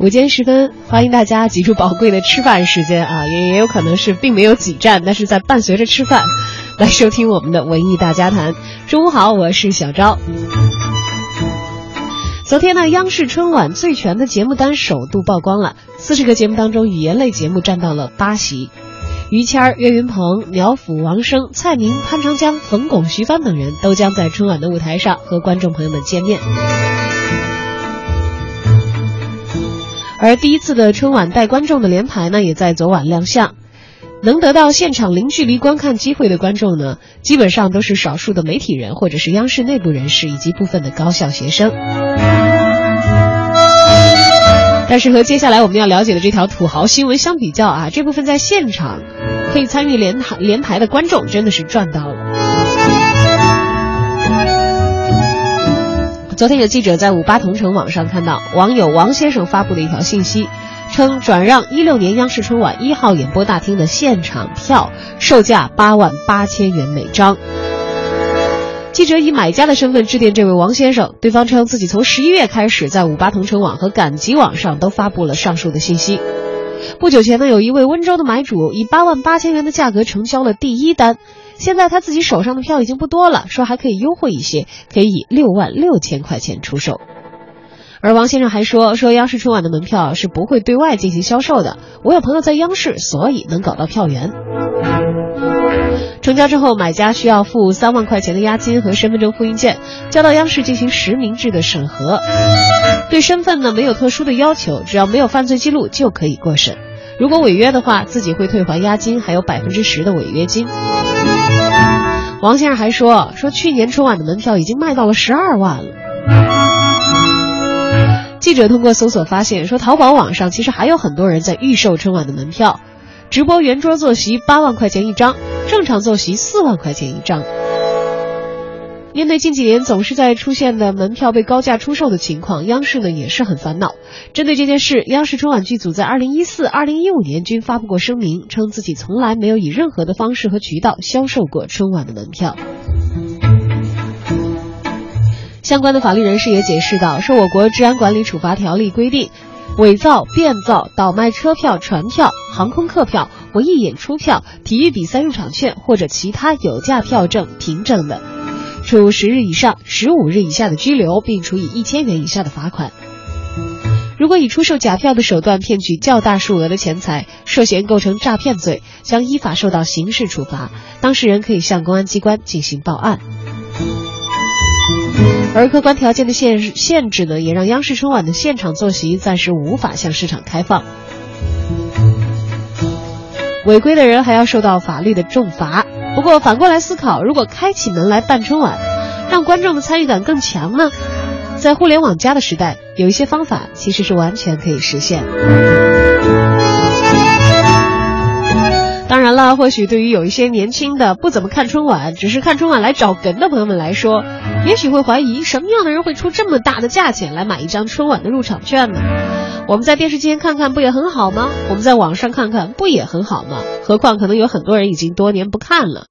午间时分，欢迎大家挤出宝贵的吃饭时间啊，也也有可能是并没有挤占，但是在伴随着吃饭来收听我们的文艺大家谈。中午好，我是小昭。昨天呢，央视春晚最全的节目单首度曝光了，四十个节目当中，语言类节目占到了八席。于谦、岳云鹏、苗阜、王声、蔡明、潘长江、冯巩、徐帆等人都将在春晚的舞台上和观众朋友们见面。而第一次的春晚带观众的联排呢，也在昨晚亮相。能得到现场零距离观看机会的观众呢，基本上都是少数的媒体人或者是央视内部人士以及部分的高校学生。但是和接下来我们要了解的这条土豪新闻相比较啊，这部分在现场可以参与联排联排的观众真的是赚到了。昨天有记者在五八同城网上看到网友王先生发布的一条信息，称转让一六年央视春晚一号演播大厅的现场票，售价八万八千元每张。记者以买家的身份致电这位王先生，对方称自己从十一月开始在五八同城网和赶集网上都发布了上述的信息。不久前呢，有一位温州的买主以八万八千元的价格成交了第一单。现在他自己手上的票已经不多了，说还可以优惠一些，可以以六万六千块钱出售。而王先生还说，说央视春晚的门票是不会对外进行销售的。我有朋友在央视，所以能搞到票源。成交之后，买家需要付三万块钱的押金和身份证复印件，交到央视进行实名制的审核。对身份呢没有特殊的要求，只要没有犯罪记录就可以过审。如果违约的话，自己会退还押金，还有百分之十的违约金。王先生还说，说去年春晚的门票已经卖到了十二万了。记者通过搜索发现，说淘宝网上其实还有很多人在预售春晚的门票，直播圆桌坐席八万块钱一张，正常坐席四万块钱一张。面对近几年总是在出现的门票被高价出售的情况，央视呢也是很烦恼。针对这件事，央视春晚剧组在二零一四、二零一五年均发布过声明，称自己从来没有以任何的方式和渠道销售过春晚的门票。相关的法律人士也解释到，说我国治安管理处罚条例规定，伪造、变造、倒卖车票、船票、航空客票、文艺演出票、体育比赛入场券或者其他有价票证凭证的。处十日以上十五日以下的拘留，并处以一千元以下的罚款。如果以出售假票的手段骗取较大数额的钱财，涉嫌构成诈骗罪，将依法受到刑事处罚。当事人可以向公安机关进行报案。而客观条件的限限制呢，也让央视春晚的现场坐席暂时无法向市场开放。违规的人还要受到法律的重罚。不过反过来思考，如果开启门来办春晚，让观众的参与感更强呢？在互联网加的时代，有一些方法其实是完全可以实现。那，或许对于有一些年轻的不怎么看春晚，只是看春晚来找梗的朋友们来说，也许会怀疑什么样的人会出这么大的价钱来买一张春晚的入场券呢？我们在电视机前看看不也很好吗？我们在网上看看不也很好吗？何况可能有很多人已经多年不看了。